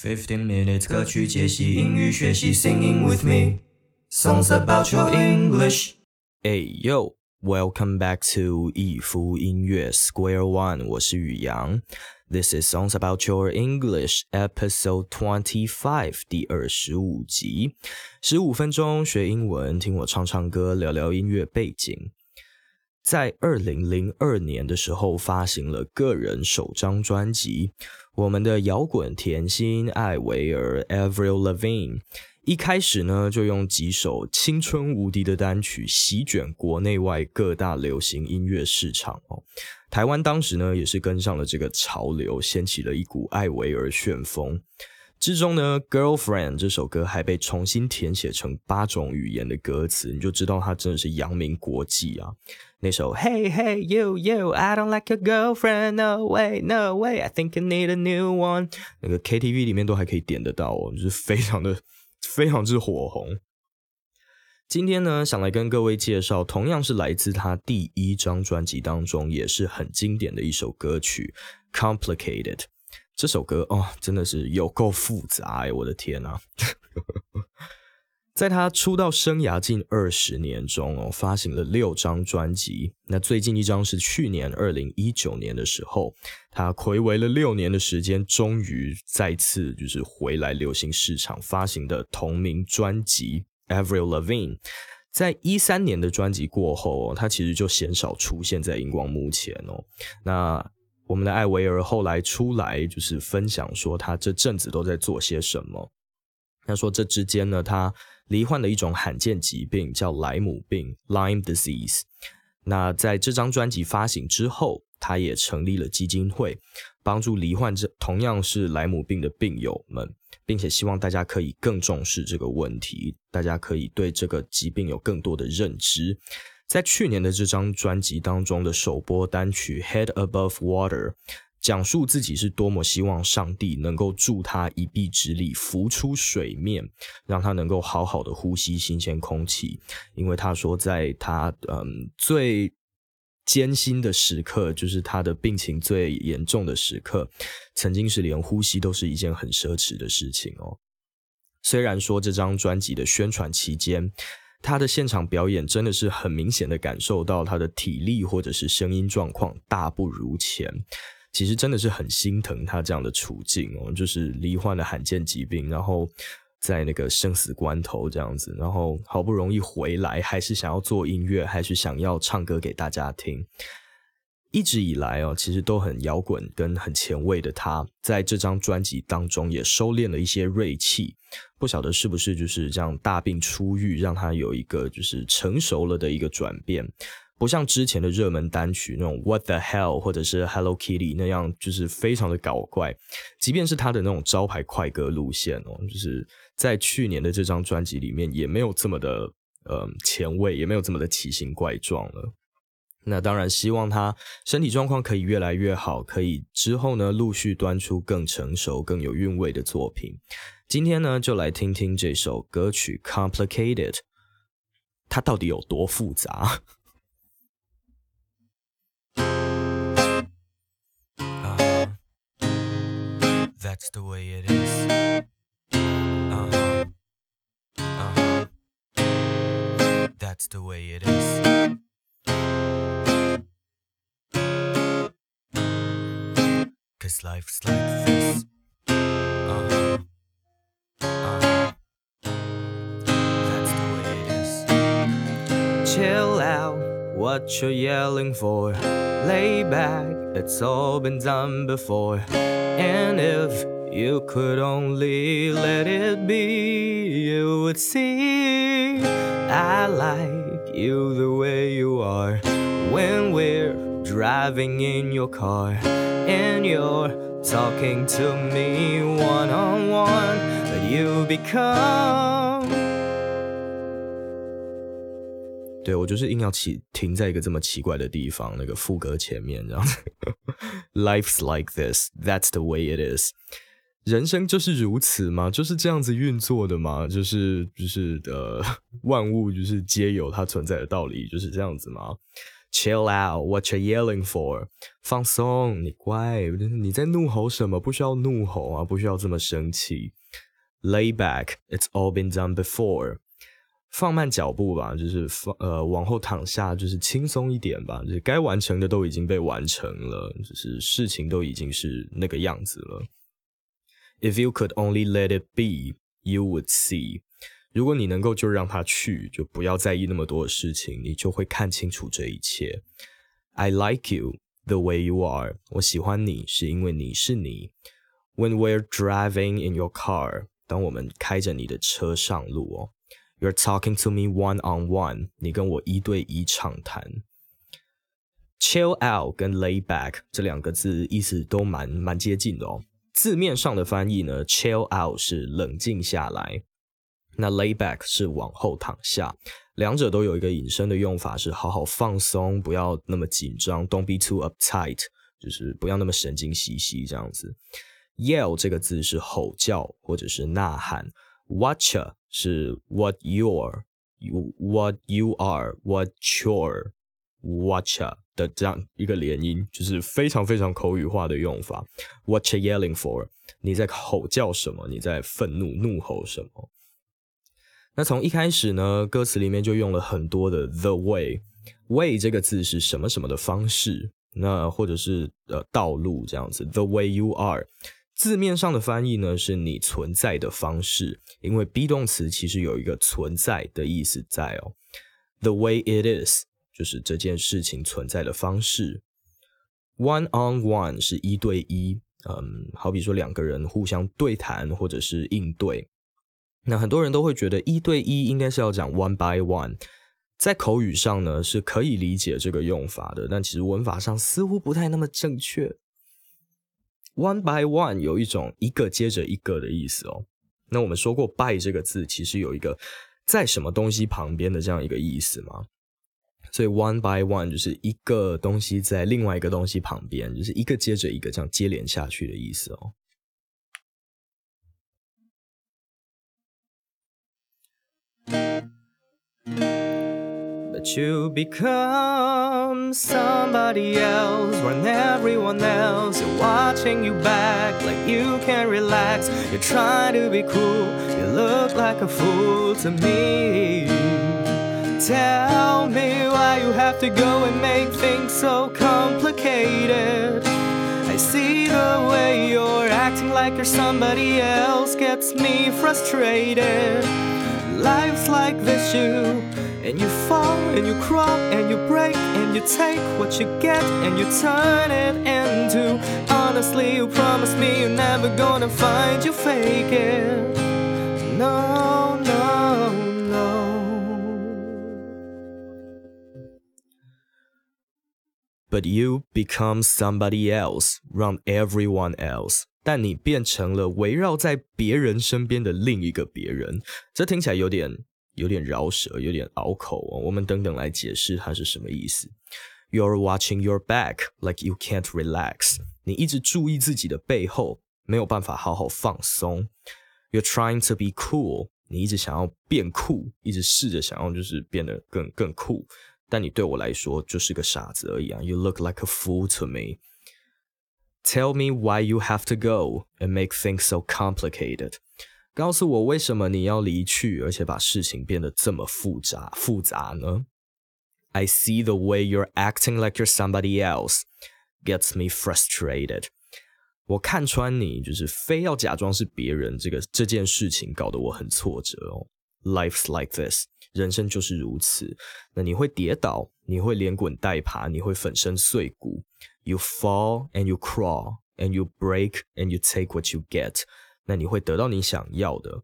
Fifteen minutes 歌曲解析英语学习，Singing with me songs about your English。Hey yo, welcome back to 一夫音乐 Square One，我是宇阳。This is songs about your English episode twenty five，第二十五集，十五分钟学英文，听我唱唱歌，聊聊音乐背景。在二零零二年的时候，发行了个人首张专辑。我们的摇滚甜心艾薇儿 （Avril Lavigne） 一开始呢，就用几首青春无敌的单曲席卷国内外各大流行音乐市场哦。台湾当时呢，也是跟上了这个潮流，掀起了一股艾薇儿旋风。之中呢，《Girlfriend》这首歌还被重新填写成八种语言的歌词，你就知道它真的是扬名国际啊！那首 Hey Hey You You I Don't Like Your Girlfriend No Way No Way I Think You Need a New One，那个 KTV 里面都还可以点得到哦，就是非常的 非常之火红。今天呢，想来跟各位介绍，同样是来自他第一张专辑当中，也是很经典的一首歌曲《Complicated》。这首歌哦，真的是有够复杂哎！我的天呐，在他出道生涯近二十年中哦，发行了六张专辑。那最近一张是去年二零一九年的时候，他暌违了六年的时间，终于再次就是回来流行市场发行的同名专辑《Avril Lavigne》。在一三年的专辑过后哦，他其实就鲜少出现在荧光幕前哦。那我们的艾维尔后来出来，就是分享说他这阵子都在做些什么。他说这之间呢，他罹患了一种罕见疾病，叫莱姆病 （Lyme disease）。那在这张专辑发行之后，他也成立了基金会，帮助罹患这同样是莱姆病的病友们，并且希望大家可以更重视这个问题，大家可以对这个疾病有更多的认知。在去年的这张专辑当中的首播单曲《Head Above Water》，讲述自己是多么希望上帝能够助他一臂之力浮出水面，让他能够好好的呼吸新鲜空气。因为他说，在他嗯最艰辛的时刻，就是他的病情最严重的时刻，曾经是连呼吸都是一件很奢侈的事情哦。虽然说这张专辑的宣传期间，他的现场表演真的是很明显的感受到他的体力或者是声音状况大不如前，其实真的是很心疼他这样的处境哦，就是罹患了罕见疾病，然后在那个生死关头这样子，然后好不容易回来，还是想要做音乐，还是想要唱歌给大家听。一直以来哦，其实都很摇滚跟很前卫的他，在这张专辑当中也收敛了一些锐气。不晓得是不是就是这样大病初愈，让他有一个就是成熟了的一个转变。不像之前的热门单曲那种 What the hell 或者是 Hello Kitty 那样，就是非常的搞怪。即便是他的那种招牌快歌路线哦，就是在去年的这张专辑里面，也没有这么的呃前卫，也没有这么的奇形怪状了。那当然，希望他身体状况可以越来越好，可以之后呢陆续端出更成熟、更有韵味的作品。今天呢，就来听听这首歌曲《Complicated》，它到底有多复杂？That's the way it is. That's the way it is. Life's like this. Uh-huh. Chill out, what you're yelling for. Lay back, it's all been done before. And if you could only let it be, you would see I like you the way you are when we're driving in your car and you're talking to me one on one, that you become。对我就是硬要起停在一个这么奇怪的地方，那个副歌前面这样子。Life's like this, that's the way it is。人生就是如此吗？就是这样子运作的吗？就是就是呃，万物就是皆有它存在的道理，就是这样子吗？Chill out, what you're yelling for？放松，你乖，你在怒吼什么？不需要怒吼啊，不需要这么生气。Lay back, it's all been done before。放慢脚步吧，就是放呃往后躺下，就是轻松一点吧，就是该完成的都已经被完成了，就是事情都已经是那个样子了。If you could only let it be, you would see。如果你能够就让他去，就不要在意那么多的事情，你就会看清楚这一切。I like you the way you are。我喜欢你是因为你是你。When we're driving in your car，当我们开着你的车上路哦。You're talking to me one on one，你跟我一对一畅谈。Chill out 跟 lay back 这两个字意思都蛮蛮接近的哦。字面上的翻译呢，chill out 是冷静下来，那 lay back 是往后躺下，两者都有一个引申的用法，是好好放松，不要那么紧张，don't be too uptight，就是不要那么神经兮兮这样子。Yell 这个字是吼叫或者是呐喊，Watcher 是 what you're what you are what you're watcher 的这样一个连音，就是非常非常口语化的用法。What you yelling for？你在吼叫什么？你在愤怒怒吼什么？那从一开始呢，歌词里面就用了很多的 the way。way 这个字是什么什么的方式？那或者是呃道路这样子。The way you are。字面上的翻译呢，是你存在的方式，因为 be 动词其实有一个存在的意思在哦。The way it is 就是这件事情存在的方式。One on one 是一对一，嗯，好比说两个人互相对谈或者是应对。那很多人都会觉得一对一应该是要讲 one by one，在口语上呢是可以理解这个用法的，但其实文法上似乎不太那么正确。One by one 有一种一个接着一个的意思哦。那我们说过 by 这个字其实有一个在什么东西旁边的这样一个意思嘛。所以 one by one 就是一个东西在另外一个东西旁边，就是一个接着一个这样接连下去的意思哦。You become somebody else when everyone else is watching you back like you can't relax. You're trying to be cool, you look like a fool to me. Tell me why you have to go and make things so complicated. I see the way you're acting like you're somebody else gets me frustrated. Life's like this, you and you fall and you crawl and you break and you take what you get and you turn it into honestly you promised me you're never gonna find you fake it no no no but you become somebody else 让 everyone else 但你变成了围绕在别人身边的另一个别人，这听起来有点 有点饶舌，有点拗口哦。我们等等来解释它是什么意思。You're watching your back like you can't relax。你一直注意自己的背后，没有办法好好放松。You're trying to be cool。你一直想要变酷，一直试着想要就是变得更更酷，但你对我来说就是个傻子而已啊。You look like a fool to me。Tell me why you have to go and make things so complicated。 告诉我为什么你要离去，而且把事情变得这么复杂复杂呢？I see the way you're acting like you're somebody else gets me frustrated。我看穿你就是非要假装是别人，这个这件事情搞得我很挫折哦。Life's like this，人生就是如此。那你会跌倒，你会连滚带爬，你会粉身碎骨。You fall and you crawl and you break and you take what you get。 那你会得到你想要的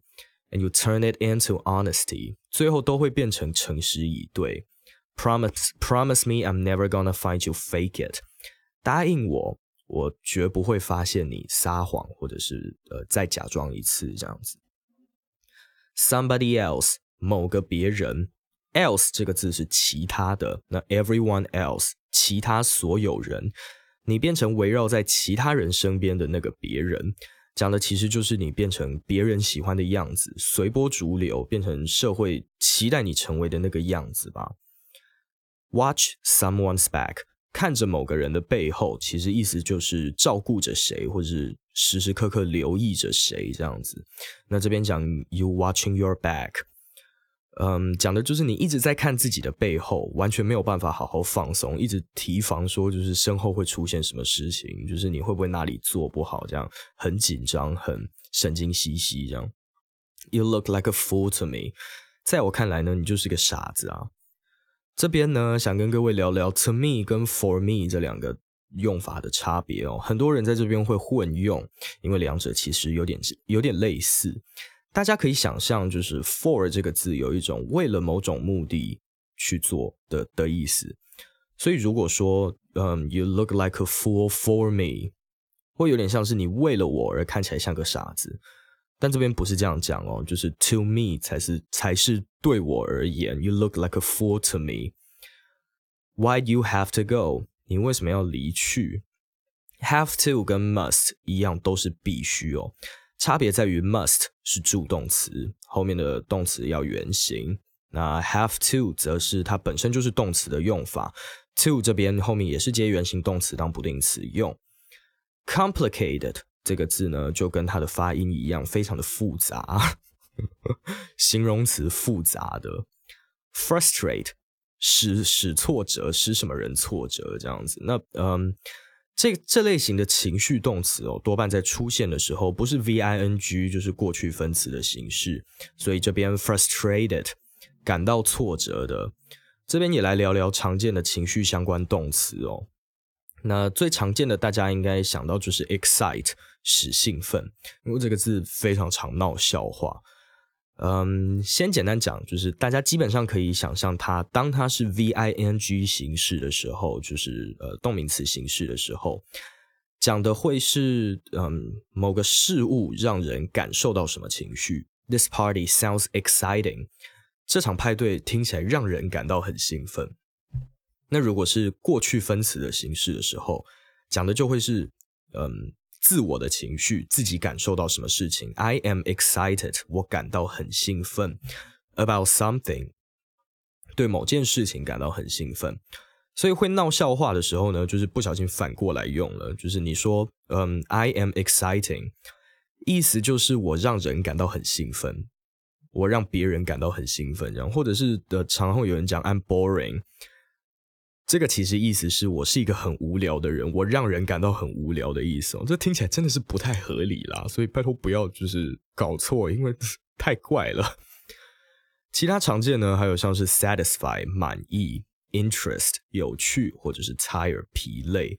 ，and you turn it into honesty，最后都会变成诚实以对。Promise promise me I'm never gonna find you fake it，答应我，我绝不会发现你撒谎，或者是呃再假装一次这样子。Somebody else，某个别人，else 这个字是其他的，那 everyone else，其他所有人，你变成围绕在其他人身边的那个别人。讲的其实就是你变成别人喜欢的样子，随波逐流，变成社会期待你成为的那个样子吧。Watch someone's back，看着某个人的背后，其实意思就是照顾着谁，或者是时时刻刻留意着谁这样子。那这边讲 you watching your back，嗯，讲的就是你一直在看自己的背后，完全没有办法好好放松，一直提防说就是身后会出现什么事情，就是你会不会哪里做不好，这样很紧张，很神经兮兮这样。You look like a fool to me，在我看来呢，你就是个傻子啊。这边呢，想跟各位聊聊 to me 跟 for me 这两个用法的差别哦。很多人在这边会混用，因为两者其实有点有点类似。大家可以想象，就是 for 这个字有一种为了某种目的去做的的意思。所以如果说，嗯，you look like a fool for me，会有点像是你为了我而看起来像个傻子。但这边不是这样讲哦，就是 to me 才是才是对我而言。You look like a fool to me. Why do you have to go？你为什么要离去？Have to 跟 must 一样，都是必须哦。差别在于 must 是助动词，后面的动词要原形。那 have to 则是它本身就是动词的用法。to 这边后面也是接原形动词当不定词用。Complicated。这个字呢，就跟它的发音一样，非常的复杂，形容词复杂的。frustrate 使使挫折，使什么人挫折这样子。那嗯，这这类型的情绪动词哦，多半在出现的时候不是 v i n g，就是过去分词的形式。所以这边 frustrated 感到挫折的，这边也来聊聊常见的情绪相关动词哦。那最常见的，大家应该想到就是 excite。使兴奋，因为这个字非常常闹笑话。嗯，先简单讲，就是大家基本上可以想象，它当它是 v i n g 形式的时候，就是呃动名词形式的时候，讲的会是嗯某个事物让人感受到什么情绪。This party sounds exciting。这场派对听起来让人感到很兴奋。那如果是过去分词的形式的时候，讲的就会是嗯。自我的情绪，自己感受到什么事情？I am excited，我感到很兴奋。About something，对某件事情感到很兴奋。所以会闹笑话的时候呢，就是不小心反过来用了。就是你说，嗯，I am exciting，意思就是我让人感到很兴奋，我让别人感到很兴奋，然后，或者是的，常会有人讲 I'm boring。这个其实意思是我是一个很无聊的人，我让人感到很无聊的意思哦。这听起来真的是不太合理啦，所以拜托不要就是搞错，因为 太怪了。其他常见呢，还有像是 satisfy 满意，interest 有趣，或者是 tired 疲累。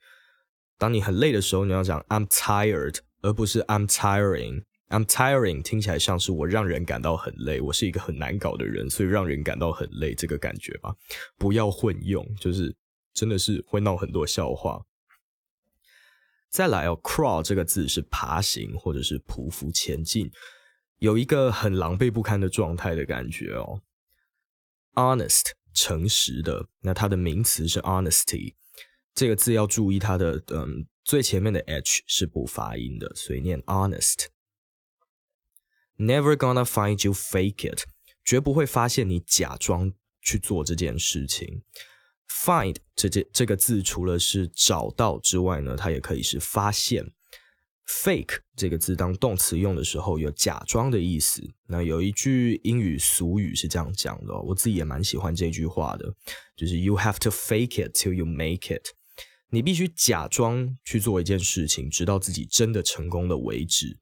当你很累的时候，你要讲 I'm tired，而不是 I'm tiring。I'm tiring 听起来像是我让人感到很累，我是一个很难搞的人，所以让人感到很累这个感觉吧。不要混用，就是真的是会闹很多笑话。再来哦，crawl 这个字是爬行或者是匍匐前进，有一个很狼狈不堪的状态的感觉哦。Honest 诚实的，那它的名词是 honesty，这个字要注意它的嗯最前面的 h 是不发音的，所以念 honest。Never gonna find you fake it，绝不会发现你假装去做这件事情。Find 这这这个字除了是找到之外呢，它也可以是发现。Fake 这个字当动词用的时候有假装的意思。那有一句英语俗语是这样讲的，我自己也蛮喜欢这句话的，就是 You have to fake it till you make it。你必须假装去做一件事情，直到自己真的成功了为止。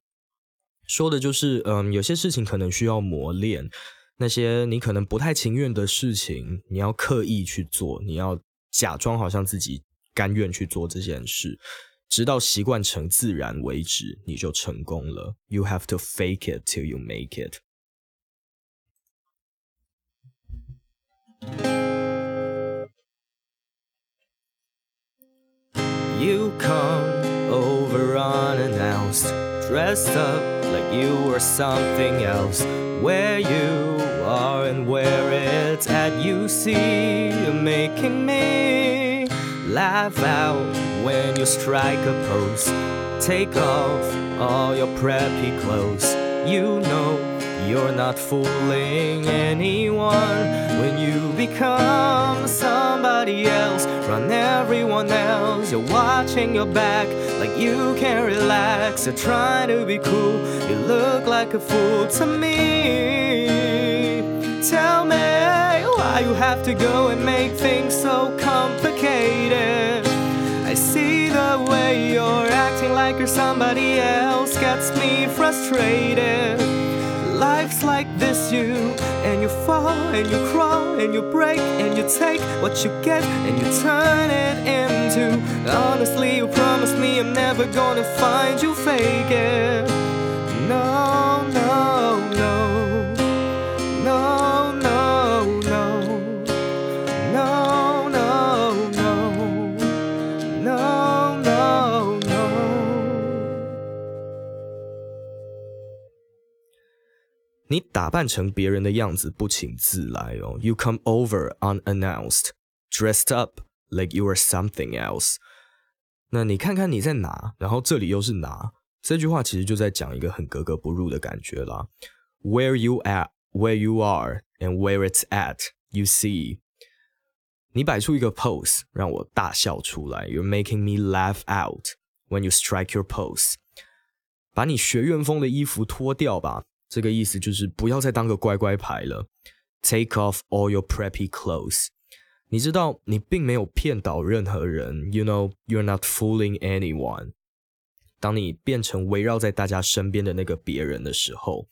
说的就是，嗯，有些事情可能需要磨练，那些你可能不太情愿的事情，你要刻意去做，你要假装好像自己甘愿去做这件事，直到习惯成自然为止，你就成功了。You have to fake it till you make it. You come over unannounced, dressed up like you were something else. Where you are and where it's at, you see, you're making me laugh out when you strike a pose. Take off all your preppy clothes. You know You're not fooling anyone when you become somebody else. Run everyone else. You're watching your back like you can't relax. You're trying to be cool. You look like a fool to me. Tell me why you have to go and make things so complicated. I see the way you're acting like you're somebody else gets me frustrated. Like this, you and you fall and you crawl and you break and you take what you get and you turn it into. Honestly, you promised me I'm never gonna find you faking. No, no, 你打扮成别人的样子，不请自来哦。You come over unannounced, dressed up like you are something else。那你看看你在哪，然后这里又是哪？这句话其实就在讲一个很格格不入的感觉啦。Where you at, where you are, and where it's at, you see。你摆出一个 pose 让我大笑出来，You're making me laugh out when you strike your pose。把你学院风的衣服脱掉吧， 这个意思就是不要再当个乖乖牌了。Take off all your preppy clothes。你知道你并没有骗倒任何人，You know you're not fooling anyone。当你变成围绕在大家身边的那个别人的时候，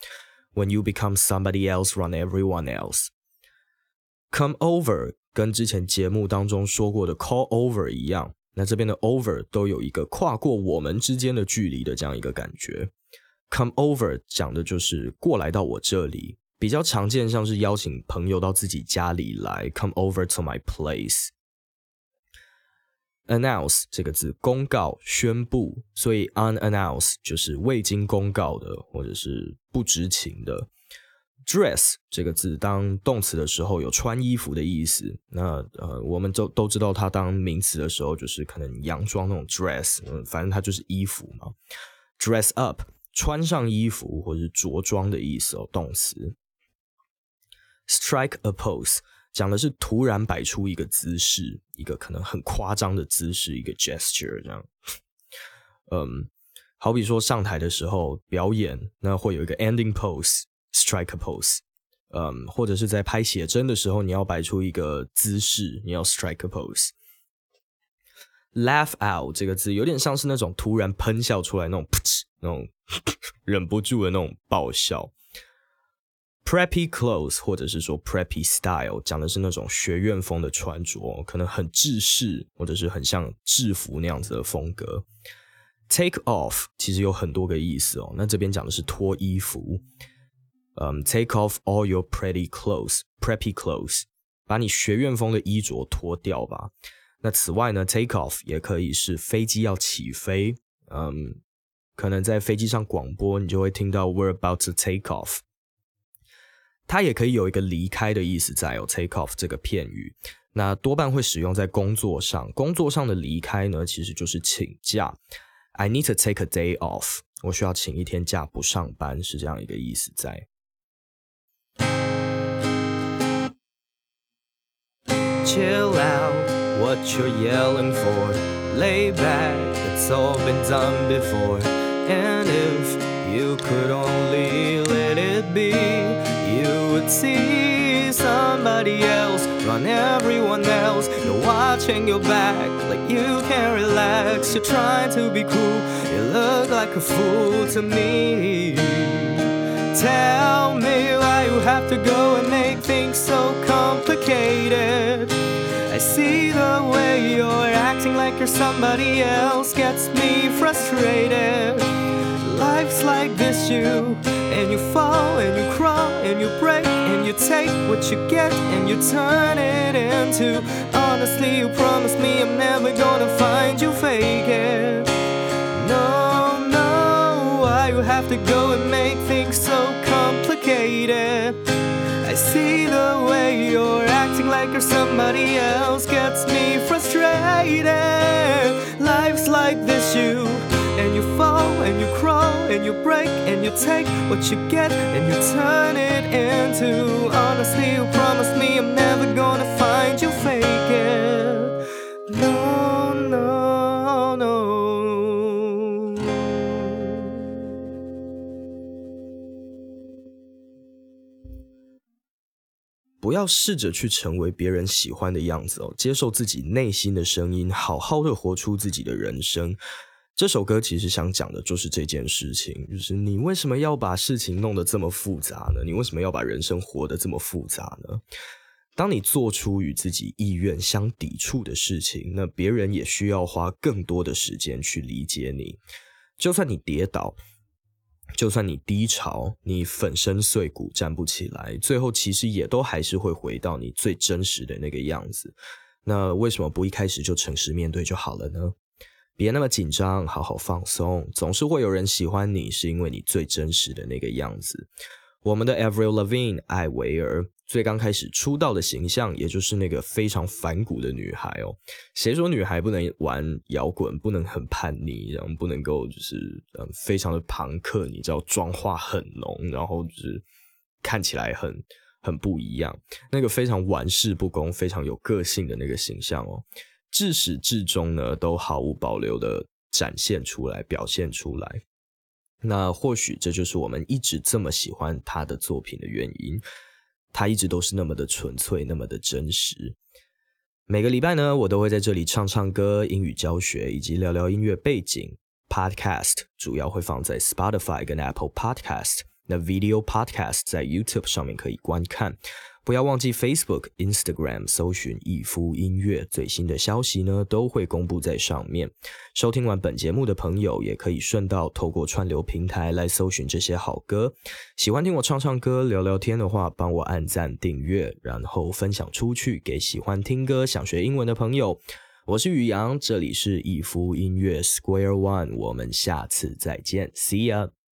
When you become somebody else, run everyone else。Come over 跟之前节目当中说过的 call over 一样，那这边的 over 都有一个跨过我们之间的距离的这样一个感觉。 Come over 讲的就是过来到我这里，比较常见像是邀请朋友到自己家里来，come over to my place。Announce 这个字，公告、宣布，所以 unannounce 就是未经公告的，或者是不知情的。Dress 这个字当动词的时候有穿衣服的意思，那呃，我们都都知道它当名词的时候就是可能洋装那种 dress，嗯，反正它就是衣服嘛。Dress up 穿上衣服或是着装的意思哦，动词。Strike a pose 讲的是突然摆出一个姿势，一个可能很夸张的姿势，一个 gesture 这样。嗯，好比说上台的时候表演，那会有一个 ending pose，strike a pose。嗯，或者是在拍写真的时候，你要摆出一个姿势，你要 strike a pose。Laugh out 这个字有点像是那种突然喷笑出来那种噗嗤那种忍不住的那种爆笑。Preppy clothes 或者是说 preppy style 讲的是那种学院风的穿着，可能很制式或者是很像制服那样子的风格。Take off 其实有很多个意思哦，那这边讲的是脱衣服。嗯，take off all your pretty clothes，preppy clothes，把你学院风的衣着脱掉吧。那此外呢，take off 也可以是飞机要起飞，嗯，可能在飞机上广播，你就会听到 We're about to take off。它也可以有一个离开的意思在哦，take off 这个片语，那多半会使用在工作上。工作上的离开呢，其实就是请假。I need to take a day off，我需要请一天假不上班，是这样一个意思在。And if you could only let it be, you would see somebody else run everyone else. You're watching your back like you can't relax. You're trying to be cool, you look like a fool to me. Tell me why you have to go and make things so complicated. See the way you're acting like you're somebody else gets me frustrated. Life's like this, you and you fall and you crawl and you break and you take what you get and you turn it into. Honestly, you promised me I'm never gonna find you faking. No, no, why you have to go and make things so complicated? I see the way you're acting like you're somebody else gets me frustrated. Life's like this, you and you fall and you crawl and you break and you take what you get and you turn it into honesty. You promise me I'm never gonna 不要试着去成为别人喜欢的样子哦，接受自己内心的声音，好好的活出自己的人生。这首歌其实想讲的就是这件事情，就是你为什么要把事情弄得这么复杂呢？你为什么要把人生活得这么复杂呢？当你做出与自己意愿相抵触的事情，那别人也需要花更多的时间去理解你。就算你跌倒。就算你低潮，你粉身碎骨站不起来，最后其实也都还是会回到你最真实的那个样子。那为什么不一开始就诚实面对就好了呢？别那么紧张，好好放松。总是会有人喜欢你，是因为你最真实的那个样子。我们的 Avril Lavigne 艾维尔。最刚开始出道的形象，也就是那个非常反骨的女孩哦。谁说女孩不能玩摇滚，不能很叛逆，然后不能够就是嗯非常的朋克？你知道妆化很浓，然后就是看起来很很不一样。那个非常玩世不恭、非常有个性的那个形象哦，至始至终呢都毫无保留的展现出来、表现出来。那或许这就是我们一直这么喜欢她的作品的原因。它一直都是那么的纯粹，那么的真实。每个礼拜呢，我都会在这里唱唱歌、英语教学以及聊聊音乐背景。Podcast 主要会放在 Spotify 跟 Apple Podcast，那 Video Podcast 在 YouTube 上面可以观看。不要忘记 Facebook、Instagram 搜寻逸夫音乐，最新的消息呢都会公布在上面。收听完本节目的朋友，也可以顺道透过串流平台来搜寻这些好歌。喜欢听我唱唱歌、聊聊天的话，帮我按赞、订阅，然后分享出去给喜欢听歌、想学英文的朋友。我是宇阳，这里是逸夫音乐 Square One，我们下次再见，See ya。